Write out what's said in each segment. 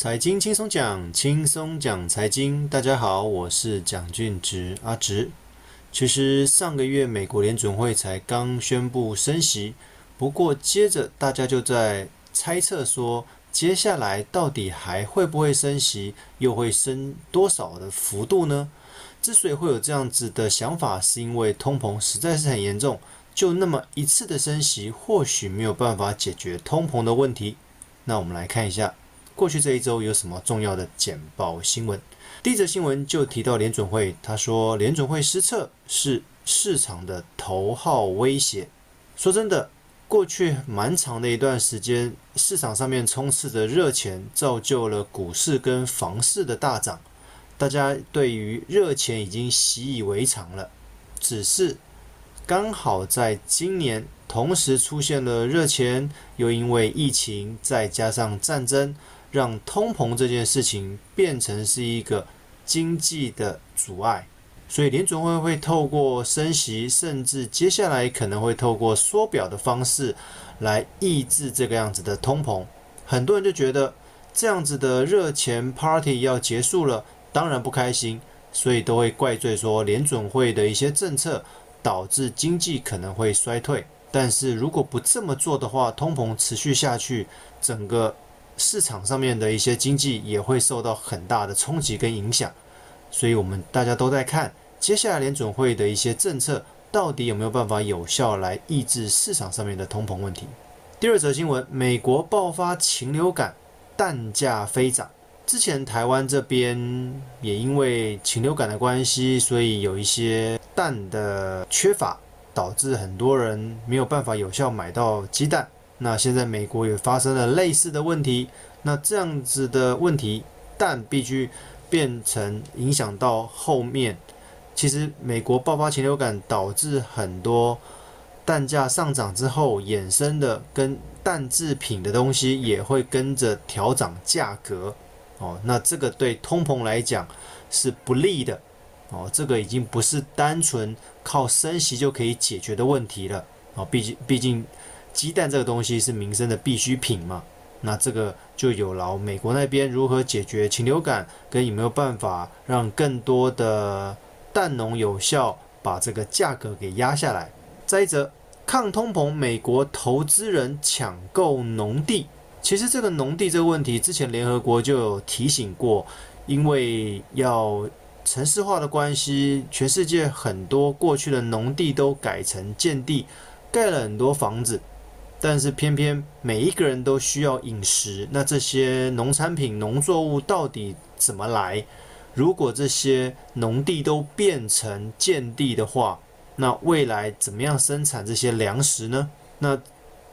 财经轻松讲，轻松讲财经。大家好，我是蒋俊植阿植。其实上个月美国联准会才刚宣布升息，不过接着大家就在猜测说，接下来到底还会不会升息，又会升多少的幅度呢？之所以会有这样子的想法，是因为通膨实在是很严重，就那么一次的升息，或许没有办法解决通膨的问题。那我们来看一下。过去这一周有什么重要的简报新闻？第一则新闻就提到联准会，他说联准会失策是市场的头号威胁。说真的，过去蛮长的一段时间，市场上面充斥着热钱，造就了股市跟房市的大涨。大家对于热钱已经习以为常了，只是刚好在今年同时出现了热钱，又因为疫情再加上战争。让通膨这件事情变成是一个经济的阻碍，所以联准会会透过升息，甚至接下来可能会透过缩表的方式来抑制这个样子的通膨。很多人就觉得这样子的热钱 party 要结束了，当然不开心，所以都会怪罪说联准会的一些政策导致经济可能会衰退。但是如果不这么做的话，通膨持续下去，整个市场上面的一些经济也会受到很大的冲击跟影响，所以我们大家都在看接下来联准会的一些政策到底有没有办法有效来抑制市场上面的通膨问题。第二则新闻，美国爆发禽流感，蛋价飞涨。之前台湾这边也因为禽流感的关系，所以有一些蛋的缺乏，导致很多人没有办法有效买到鸡蛋。那现在美国也发生了类似的问题，那这样子的问题，蛋必须变成影响到后面。其实美国爆发禽流感，导致很多蛋价上涨之后，衍生的跟蛋制品的东西也会跟着调涨价格。哦，那这个对通膨来讲是不利的。哦，这个已经不是单纯靠升息就可以解决的问题了。哦，毕竟毕竟。鸡蛋这个东西是民生的必需品嘛，那这个就有劳美国那边如何解决禽流感，跟有没有办法让更多的蛋农有效把这个价格给压下来。再者，抗通膨，美国投资人抢购农地。其实这个农地这个问题，之前联合国就有提醒过，因为要城市化的关系，全世界很多过去的农地都改成建地，盖了很多房子。但是偏偏每一个人都需要饮食，那这些农产品、农作物到底怎么来？如果这些农地都变成建地的话，那未来怎么样生产这些粮食呢？那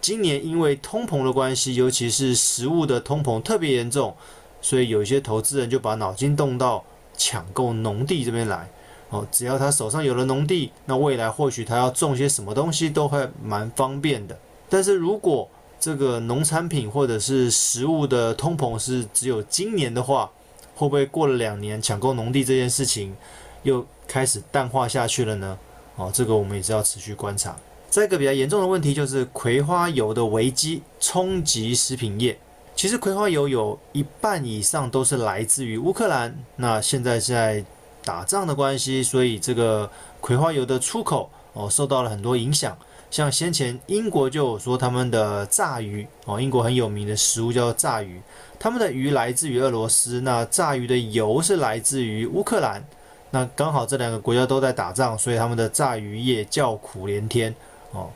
今年因为通膨的关系，尤其是食物的通膨特别严重，所以有一些投资人就把脑筋动到抢购农地这边来。哦，只要他手上有了农地，那未来或许他要种些什么东西都会蛮方便的。但是如果这个农产品或者是食物的通膨是只有今年的话，会不会过了两年抢购农地这件事情又开始淡化下去了呢？哦，这个我们也是要持续观察。再一个比较严重的问题就是葵花油的危机冲击食品业。其实葵花油有一半以上都是来自于乌克兰，那现在在打仗的关系，所以这个葵花油的出口哦受到了很多影响。像先前英国就有说他们的炸鱼哦，英国很有名的食物叫做炸鱼，他们的鱼来自于俄罗斯，那炸鱼的油是来自于乌克兰，那刚好这两个国家都在打仗，所以他们的炸鱼业叫苦连天哦，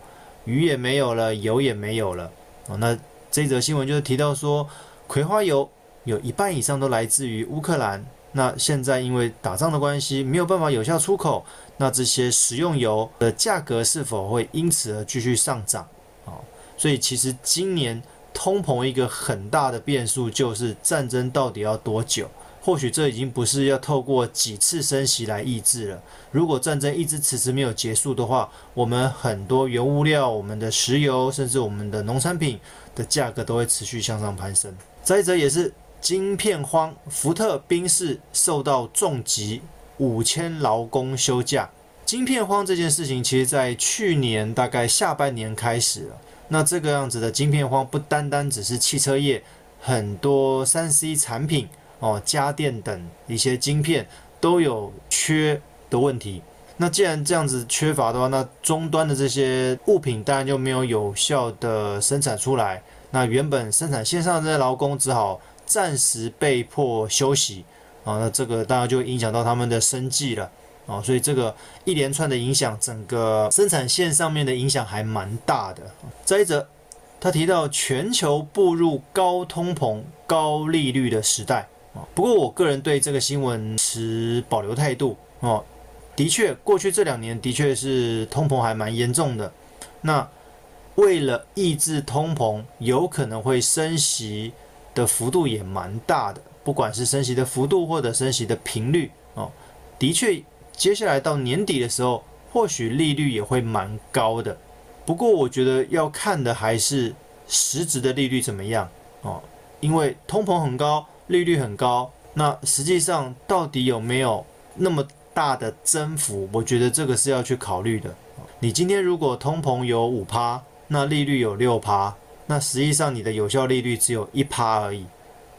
鱼也没有了，油也没有了哦。那这则新闻就是提到说，葵花油有一半以上都来自于乌克兰。那现在因为打仗的关系，没有办法有效出口，那这些食用油的价格是否会因此而继续上涨？啊，所以其实今年通膨一个很大的变数就是战争到底要多久？或许这已经不是要透过几次升息来抑制了。如果战争一直迟迟没有结束的话，我们很多原物料、我们的石油，甚至我们的农产品的价格都会持续向上攀升。再者也是。晶片荒，福特、宾士受到重击，五千劳工休假。晶片荒这件事情，其实在去年大概下半年开始了。那这个样子的晶片荒，不单单只是汽车业，很多三 C 产品哦，家电等一些晶片都有缺的问题。那既然这样子缺乏的话，那终端的这些物品当然就没有有效的生产出来。那原本生产线上的这些劳工只好暂时被迫休息啊，那这个当然就影响到他们的生计了啊。所以这个一连串的影响，整个生产线上面的影响还蛮大的。再者，他提到全球步入高通膨、高利率的时代啊。不过我个人对这个新闻持保留态度哦。的确，过去这两年的确是通膨还蛮严重的。那为了抑制通膨，有可能会升息的幅度也蛮大的，不管是升息的幅度或者升息的频率哦。的确，接下来到年底的时候，或许利率也会蛮高的。不过，我觉得要看的还是实质的利率怎么样哦，因为通膨很高，利率很高，那实际上到底有没有那么大的增幅，我觉得这个是要去考虑的。你今天如果通膨有五趴，那利率有六趴，那实际上你的有效利率只有一趴而已。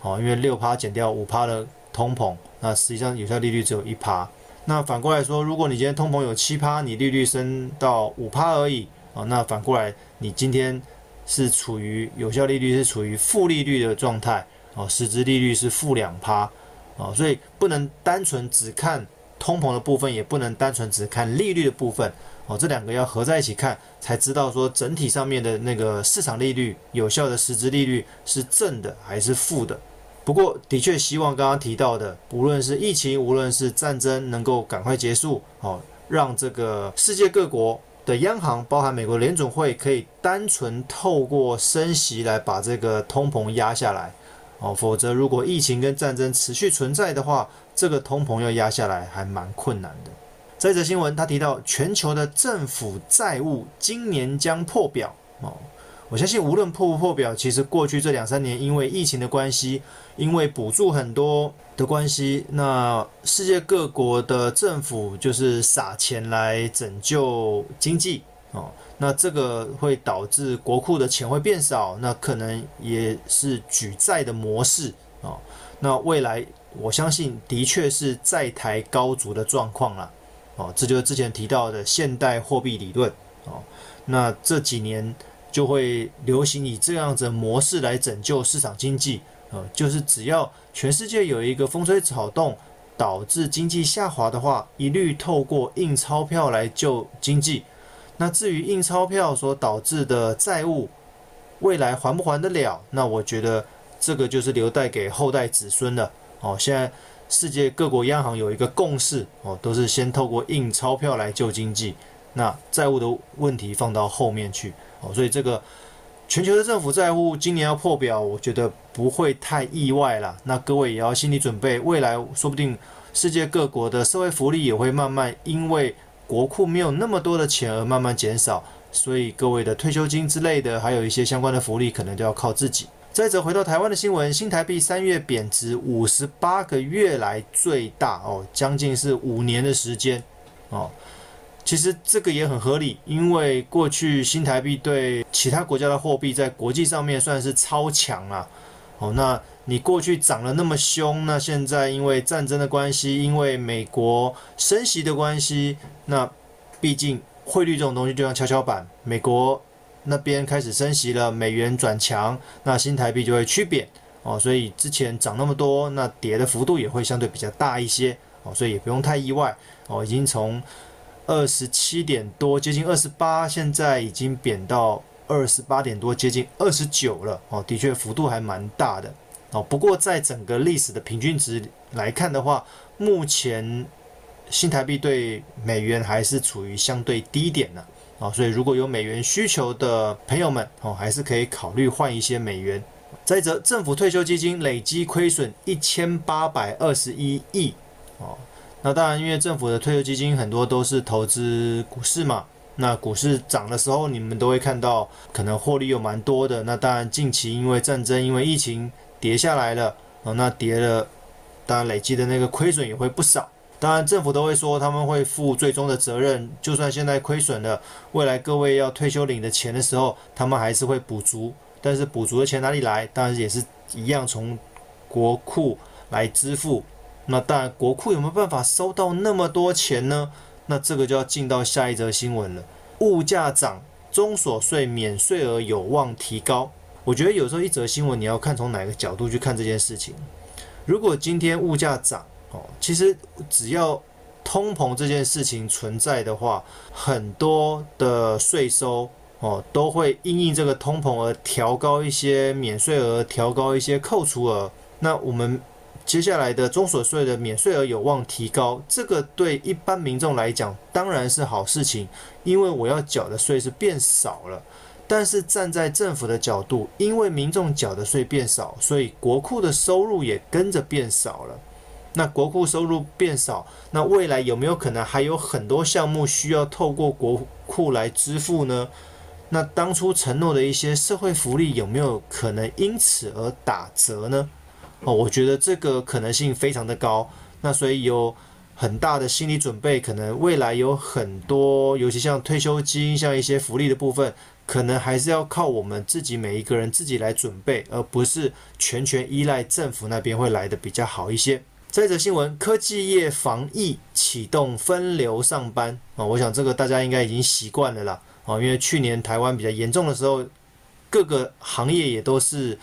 哦，因为六趴减掉五趴的通膨，那实际上有效利率只有一趴。那反过来说，如果你今天通膨有七趴，你利率升到五趴而已，哦，那反过来你今天是处于有效利率是处于负利率的状态，哦，实质利率是负两趴，哦，所以不能单纯只看。通膨的部分也不能单纯只看利率的部分哦，这两个要合在一起看，才知道说整体上面的那个市场利率、有效的实质利率是正的还是负的。不过，的确希望刚刚提到的，无论是疫情，无论是战争，能够赶快结束哦，让这个世界各国的央行，包含美国联准会，可以单纯透过升息来把这个通膨压下来哦，否则如果疫情跟战争持续存在的话，这个通膨要压下来还蛮困难的。这则新闻他提到，全球的政府债务今年将破表哦。我相信无论破不破表，其实过去这两三年因为疫情的关系，因为补助很多的关系，那世界各国的政府就是撒钱来拯救经济哦。那这个会导致国库的钱会变少，那可能也是举债的模式哦。那未来。我相信的确是债台高筑的状况了，哦，这就是之前提到的现代货币理论，哦，那这几年就会流行以这样子模式来拯救市场经济，呃，就是只要全世界有一个风吹草动导致经济下滑的话，一律透过印钞票来救经济。那至于印钞票所导致的债务，未来还不还得了？那我觉得这个就是留待给后代子孙的。哦，现在世界各国央行有一个共识，哦，都是先透过印钞票来救经济，那债务的问题放到后面去，哦，所以这个全球的政府债务今年要破表，我觉得不会太意外了。那各位也要心理准备，未来说不定世界各国的社会福利也会慢慢因为国库没有那么多的钱而慢慢减少，所以各位的退休金之类的，还有一些相关的福利，可能都要靠自己。再者，回到台湾的新闻，新台币三月贬值五十八个月来最大哦，将近是五年的时间哦。其实这个也很合理，因为过去新台币对其他国家的货币在国际上面算是超强啊哦。那你过去涨了那么凶，那现在因为战争的关系，因为美国升息的关系，那毕竟汇率这种东西就像跷跷板，美国。那边开始升息了，美元转强，那新台币就会趋贬哦，所以之前涨那么多，那跌的幅度也会相对比较大一些哦，所以也不用太意外哦，已经从二十七点多接近二十八，现在已经贬到二十八点多，接近二十九了哦，的确幅度还蛮大的哦。不过在整个历史的平均值来看的话，目前新台币对美元还是处于相对低点呢。啊，啊所以如果有美元需求的朋友们，哦，还是可以考虑换一些美元。再者，政府退休基金累积亏损一千八百二十一亿，哦，那当然，因为政府的退休基金很多都是投资股市嘛，那股市涨的时候，你们都会看到可能获利有蛮多的。那当然，近期因为战争、因为疫情跌下来了，哦，那跌了，当然累积的那个亏损也会不少。当然，政府都会说他们会负最终的责任。就算现在亏损了，未来各位要退休领的钱的时候，他们还是会补足。但是补足的钱哪里来？当然也是一样从国库来支付。那当然，国库有没有办法收到那么多钱呢？那这个就要进到下一则新闻了。物价涨，中所税免税额有望提高。我觉得有时候一则新闻你要看从哪个角度去看这件事情。如果今天物价涨哦，其实只要通膨这件事情存在的话，很多的税收哦都会因应这个通膨而调高一些免税额，调高一些扣除额。那我们接下来的中所税的免税额有望提高，这个对一般民众来讲当然是好事情，因为我要缴的税是变少了。但是站在政府的角度，因为民众缴的税变少，所以国库的收入也跟着变少了。那国库收入变少，那未来有没有可能还有很多项目需要透过国库来支付呢？那当初承诺的一些社会福利有没有可能因此而打折呢？哦，我觉得这个可能性非常的高。那所以有很大的心理准备，可能未来有很多，尤其像退休金、像一些福利的部分。可能还是要靠我们自己每一个人自己来准备，而不是全权依赖政府那边会来的比较好一些。这则新闻，科技业防疫启动分流上班啊，我想这个大家应该已经习惯了啦啊，因为去年台湾比较严重的时候，各个行业也都是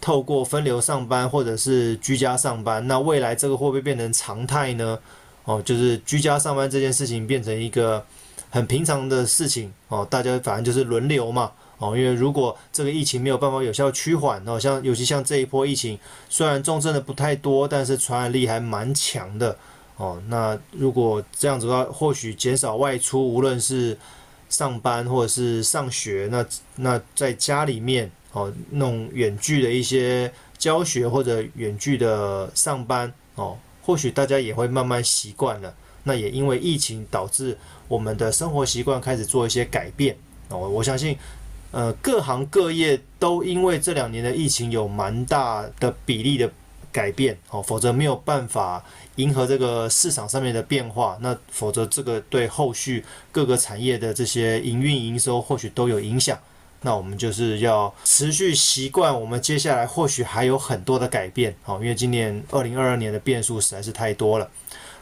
透过分流上班或者是居家上班。那未来这个会不会变成常态呢？哦，就是居家上班这件事情变成一个。很平常的事情哦，大家反正就是轮流嘛哦，因为如果这个疫情没有办法有效趋缓哦，像尤其像这一波疫情，虽然重症的不太多，但是传染力还蛮强的哦。那如果这样子的话，或许减少外出，无论是上班或者是上学，那那在家里面哦，弄远距的一些教学或者远距的上班哦，或许大家也会慢慢习惯了。那也因为疫情导致我们的生活习惯开始做一些改变哦，我相信，呃，各行各业都因为这两年的疫情有蛮大的比例的改变哦，否则没有办法迎合这个市场上面的变化，那否则这个对后续各个产业的这些营运营收或许都有影响。那我们就是要持续习惯，我们接下来或许还有很多的改变哦，因为今年二零二二年的变数实在是太多了。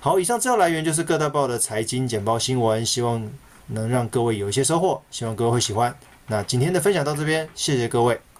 好，以上资料来源就是各大报的财经简报新闻，希望能让各位有一些收获，希望各位会喜欢。那今天的分享到这边，谢谢各位。